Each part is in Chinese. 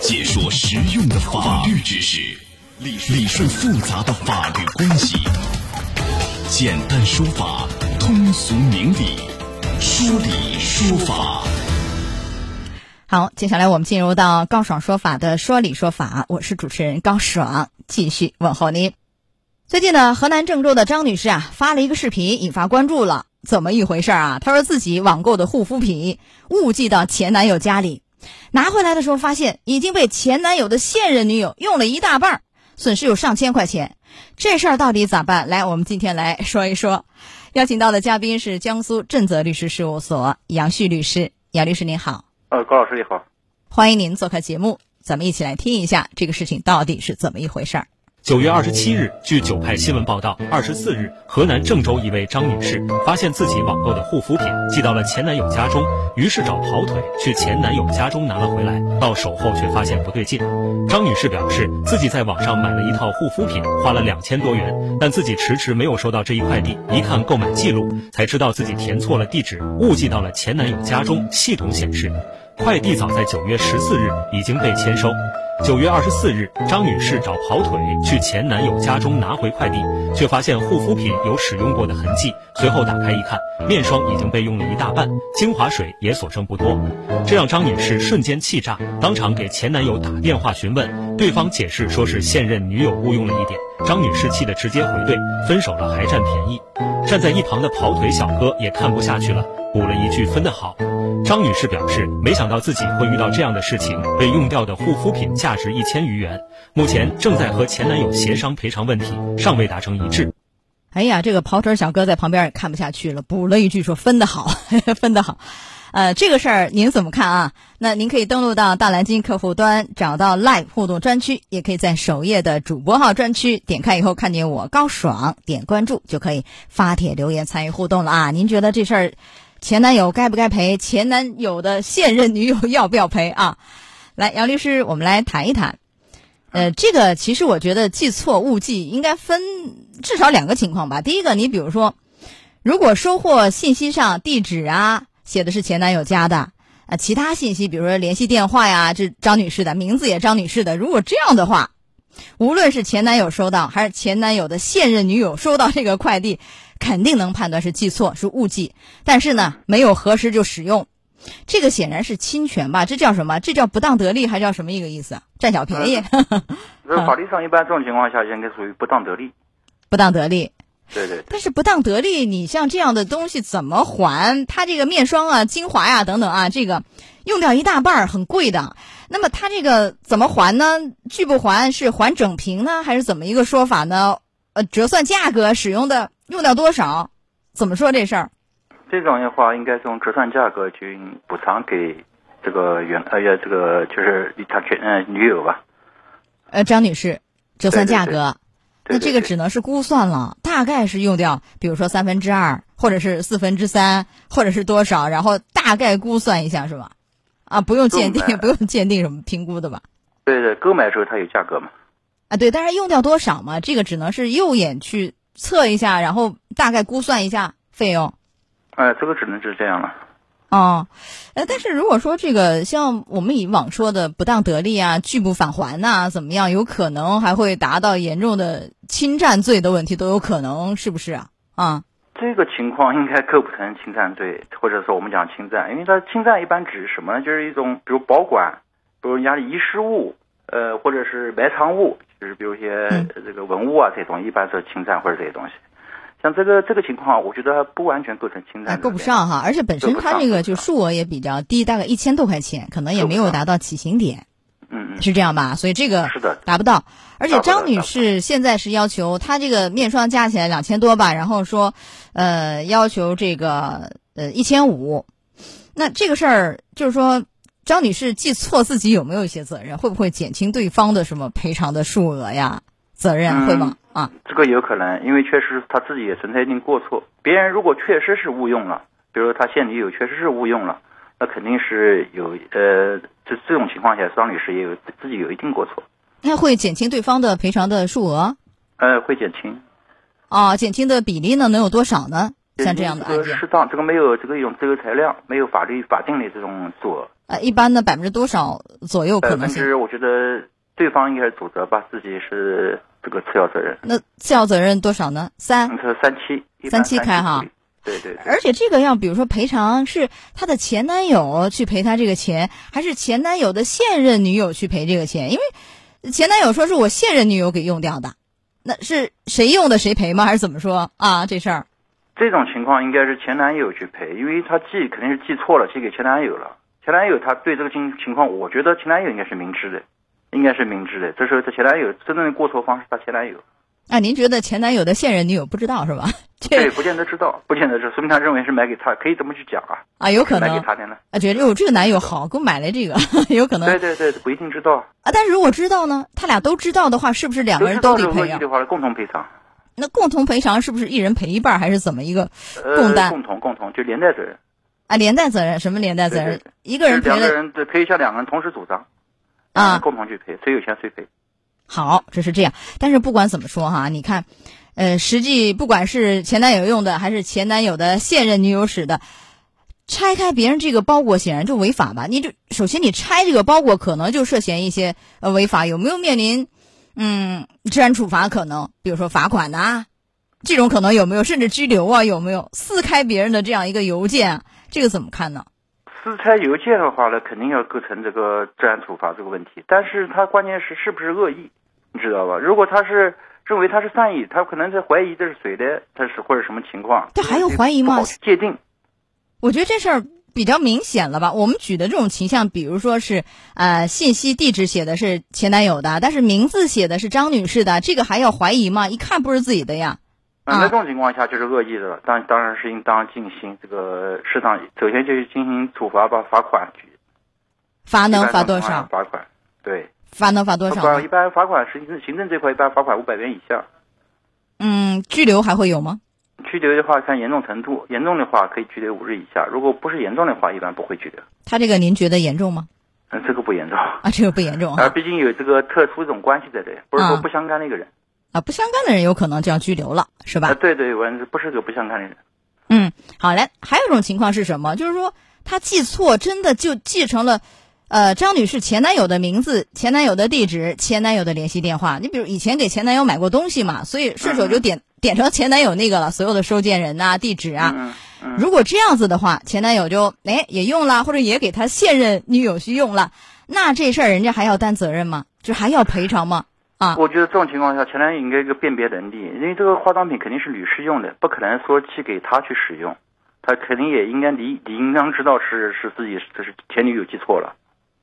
解说实用的法律知识，理理顺复杂的法律关系，简单说法，通俗明理，说理说法。好，接下来我们进入到高爽说法的说理说法，我是主持人高爽，继续问候您。最近呢，河南郑州的张女士啊发了一个视频，引发关注了。怎么一回事啊？她说自己网购的护肤品误寄到前男友家里，拿回来的时候发现已经被前男友的现任女友用了一大半，损失有上千块钱。这事儿到底咋办？来，我们今天来说一说。邀请到的嘉宾是江苏正泽律师事务所杨旭律师，杨律师您好。呃，高老师你好，欢迎您做客节目，咱们一起来听一下这个事情到底是怎么一回事儿。九月二十七日，据九派新闻报道，二十四日，河南郑州一位张女士发现自己网购的护肤品寄到了前男友家中，于是找跑腿去前男友家中拿了回来，到手后却发现不对劲。张女士表示，自己在网上买了一套护肤品，花了两千多元，但自己迟迟没有收到这一快递，一看购买记录，才知道自己填错了地址，误寄到了前男友家中。系统显示，快递早在九月十四日已经被签收。九月二十四日，张女士找跑腿去前男友家中拿回快递，却发现护肤品有使用过的痕迹。随后打开一看，面霜已经被用了一大半，精华水也所剩不多，这让张女士瞬间气炸，当场给前男友打电话询问，对方解释说是现任女友误用了一点。张女士气得直接回怼：“分手了还占便宜。”站在一旁的跑腿小哥也看不下去了，补了一句：“分得好。”张女士表示，没想到自己会遇到这样的事情，被用掉的护肤品价值一千余元，目前正在和前男友协商赔偿问题，尚未达成一致。哎呀，这个跑腿小哥在旁边也看不下去了，补了一句说：“分得好，分得好。”呃，这个事儿您怎么看啊？那您可以登录到大蓝鲸客户端，找到 Live 互动专区，也可以在首页的主播号专区点开以后看见我高爽，点关注就可以发帖留言参与互动了啊！您觉得这事儿？前男友该不该赔？前男友的现任女友要不要赔啊？来，杨律师，我们来谈一谈。呃，这个其实我觉得记错误记应该分至少两个情况吧。第一个，你比如说，如果收货信息上地址啊写的是前男友家的啊，其他信息比如说联系电话呀，这张女士的名字也张女士的，如果这样的话，无论是前男友收到还是前男友的现任女友收到这个快递。肯定能判断是寄错是误寄，但是呢，没有核实就使用，这个显然是侵权吧？这叫什么？这叫不当得利，还叫什么一个意思？占小便宜。那法律上一般这种情况下应该属于不当得利。不当得利。对对。但是不当得利，你像这样的东西怎么还？他这个面霜啊、精华呀等等啊，这个用掉一大半很贵的。那么他这个怎么还呢？拒不还是还整瓶呢，还是怎么一个说法呢？呃，折算价格使用的。用掉多少？怎么说这事儿？这种的话，应该从折算价格去补偿给这个原呃呀，这个就是他前呃女友吧。呃，张女士，折算价格，那这个只能是估算了，大概是用掉，比如说三分之二，或者是四分之三，或者是多少，然后大概估算一下是吧？啊，不用鉴定，不用鉴定什么评估的吧？对对，购买的时候它有价格嘛？啊，对，但是用掉多少嘛？这个只能是右眼去。测一下，然后大概估算一下费用。哎，这个只能是这样了。哦，呃，但是如果说这个像我们以往说的不当得利啊、拒不返还呐，怎么样，有可能还会达到严重的侵占罪的问题，都有可能，是不是啊？啊，这个情况应该构不成侵占罪，或者说我们讲侵占，因为它侵占一般指什么呢？就是一种比如保管，比如人家的遗失物，呃，或者是埋藏物。就是比如一些这个文物啊，这种一般是侵占或者这些东西，像这个这个情况，我觉得不完全构成侵占，够不上哈。而且本身它这个就数额也比较低，大概一千多块钱，可能也没有达到起刑点，嗯嗯，是这样吧？所以这个是的达不到。而且张女士现在是要求她这个面霜加起来两千多吧，然后说呃要求这个呃一千五，那这个事儿就是说。张女士记错自己有没有一些责任？会不会减轻对方的什么赔偿的数额呀？责任会吗？啊，这个有可能，因为确实他自己也存在一定过错。别人如果确实是误用了，比如他现女友确实是误用了，那肯定是有呃，这这种情况下，张女士也有自己有一定过错。那会减轻对方的赔偿的数额？呃，会减轻。哦，减轻的比例呢，能有多少呢？像这样的案件，适当，这个没有这个一种这个裁量，没有法律法定的这种数额。呃，一般的百分之多少左右可能性？分之我觉得对方应该是主责吧，自己是这个次要责任。那次要责任多少呢？三是，。三七，三七开哈。对对对。而且这个要比如说赔偿是她的前男友去赔她这个钱，还是前男友的现任女友去赔这个钱？因为前男友说是我现任女友给用掉的，那是谁用的谁赔吗？还是怎么说啊？这事儿这种情况应该是前男友去赔，因为他记肯定是记错了，寄给前男友了。前男友他对这个情情况，我觉得前男友应该是明知的，应该是明知的。这时候他前男友真正的过错方是他前男友，啊，您觉得前男友的现任女友不知道是吧？对，这不见得知道，不见得知道，说明他认为是买给他，可以这么去讲啊，啊有可能买给他的呢。啊觉得哟这个男友好，给我买了这个，有可能对对对，不一定知道。啊。但是如果知道呢，他俩都知道的话，是不是两个人都得赔啊？是恶意的话，共同赔偿。那共同赔偿是不是一人赔一半，还是怎么一个呃，共担共同共同就连带责任，啊？连带责任什么连带责任对对对？一个人赔了两个人对赔一下，两个人同时主张，啊共同去赔，谁有钱谁赔。好，这是这样。但是不管怎么说哈，你看，呃，实际不管是前男友用的，还是前男友的现任女友使的，拆开别人这个包裹显然就违法吧？你就首先你拆这个包裹，可能就涉嫌一些呃违法，有没有面临嗯治安处罚可能？比如说罚款呐、这种可能有没有？甚至拘留啊？有没有撕开别人的这样一个邮件啊？这个怎么看呢？私拆邮件的话呢，肯定要构成这个治安处罚这个问题，但是他关键是是不是恶意，你知道吧？如果他是认为他是善意，他可能在怀疑这是谁的，他是或者什么情况，这还有怀疑吗界定。我觉得这事儿比较明显了吧？我们举的这种情况，比如说是呃信息地址写的是前男友的，但是名字写的是张女士的，这个还要怀疑吗？一看不是自己的呀。那这种情况下就是恶意的了，当当然是应当进行这个适当，首先就是进行处罚吧，罚款。罚能罚多少？罚款，对，罚能罚多少一？般罚款是行政行政这块一般罚款五百元以下，嗯，拘留还会有吗？拘留的话看严重程度，严重的话可以拘留五日以下，如果不是严重的话，一般不会拘留。他这个您觉得严重吗？嗯，这个不严重，啊，这个不严重啊，毕竟有这个特殊这种关系在这里，不是说啊不相干的一个人。啊，不相干的人有可能就要拘留了，是吧啊，？对对，我不是个不相干的人。嗯，好嘞。还有一种情况是什么？就是说他记错，真的就记成了，呃，张女士前男友的名字、前男友的地址、前男友的联系电话。你比如以前给前男友买过东西嘛，所以顺手就点、点成前男友那个了，所有的收件人呐、地址啊。嗯嗯，如果这样子的话，前男友就哎也用了，或者也给他现任女友去用了，那这事儿人家还要担责任吗？就还要赔偿吗？啊，我觉得这种情况下，前男友应该有一个辨别能力，因为这个化妆品肯定是女士用的，不可能说寄给他去使用，他肯定也应该理理应当知道是是自己这是前女友记错了。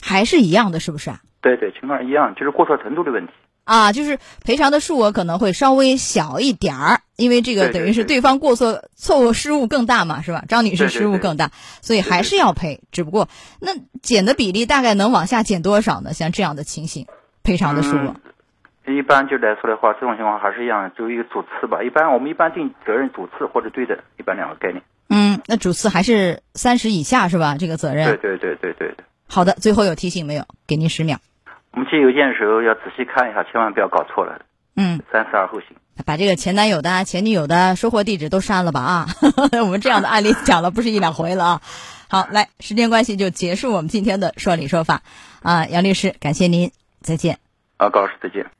还是一样的，是不是啊？对对，情况一样，就是过错程度的问题。啊，就是赔偿的数额可能会稍微小一点儿，因为这个等于是对方过错错误失误更大嘛，是吧？张女士失误更大，所以还是要赔。只不过那减的比例大概能往下减多少呢？像这样的情形，赔偿的数额。嗯，一般就来说的话，这种情况还是一样，只有一个主次吧。一般我们一般定责任主次或者对等，一般两个概念。嗯，那主次还是三十以下是吧？这个责任。对对对对对对。好的，最后有提醒没有？给您十秒。我们寄邮件的时候要仔细看一下，千万不要搞错了，嗯，三思而后行。把这个前男友的啊、前女友的收货地址都删了吧啊！我们这样的案例讲了不是一两回了啊。好，来，时间关系就结束我们今天的说理说法啊，杨律师，感谢您，再见。啊，高老师再见。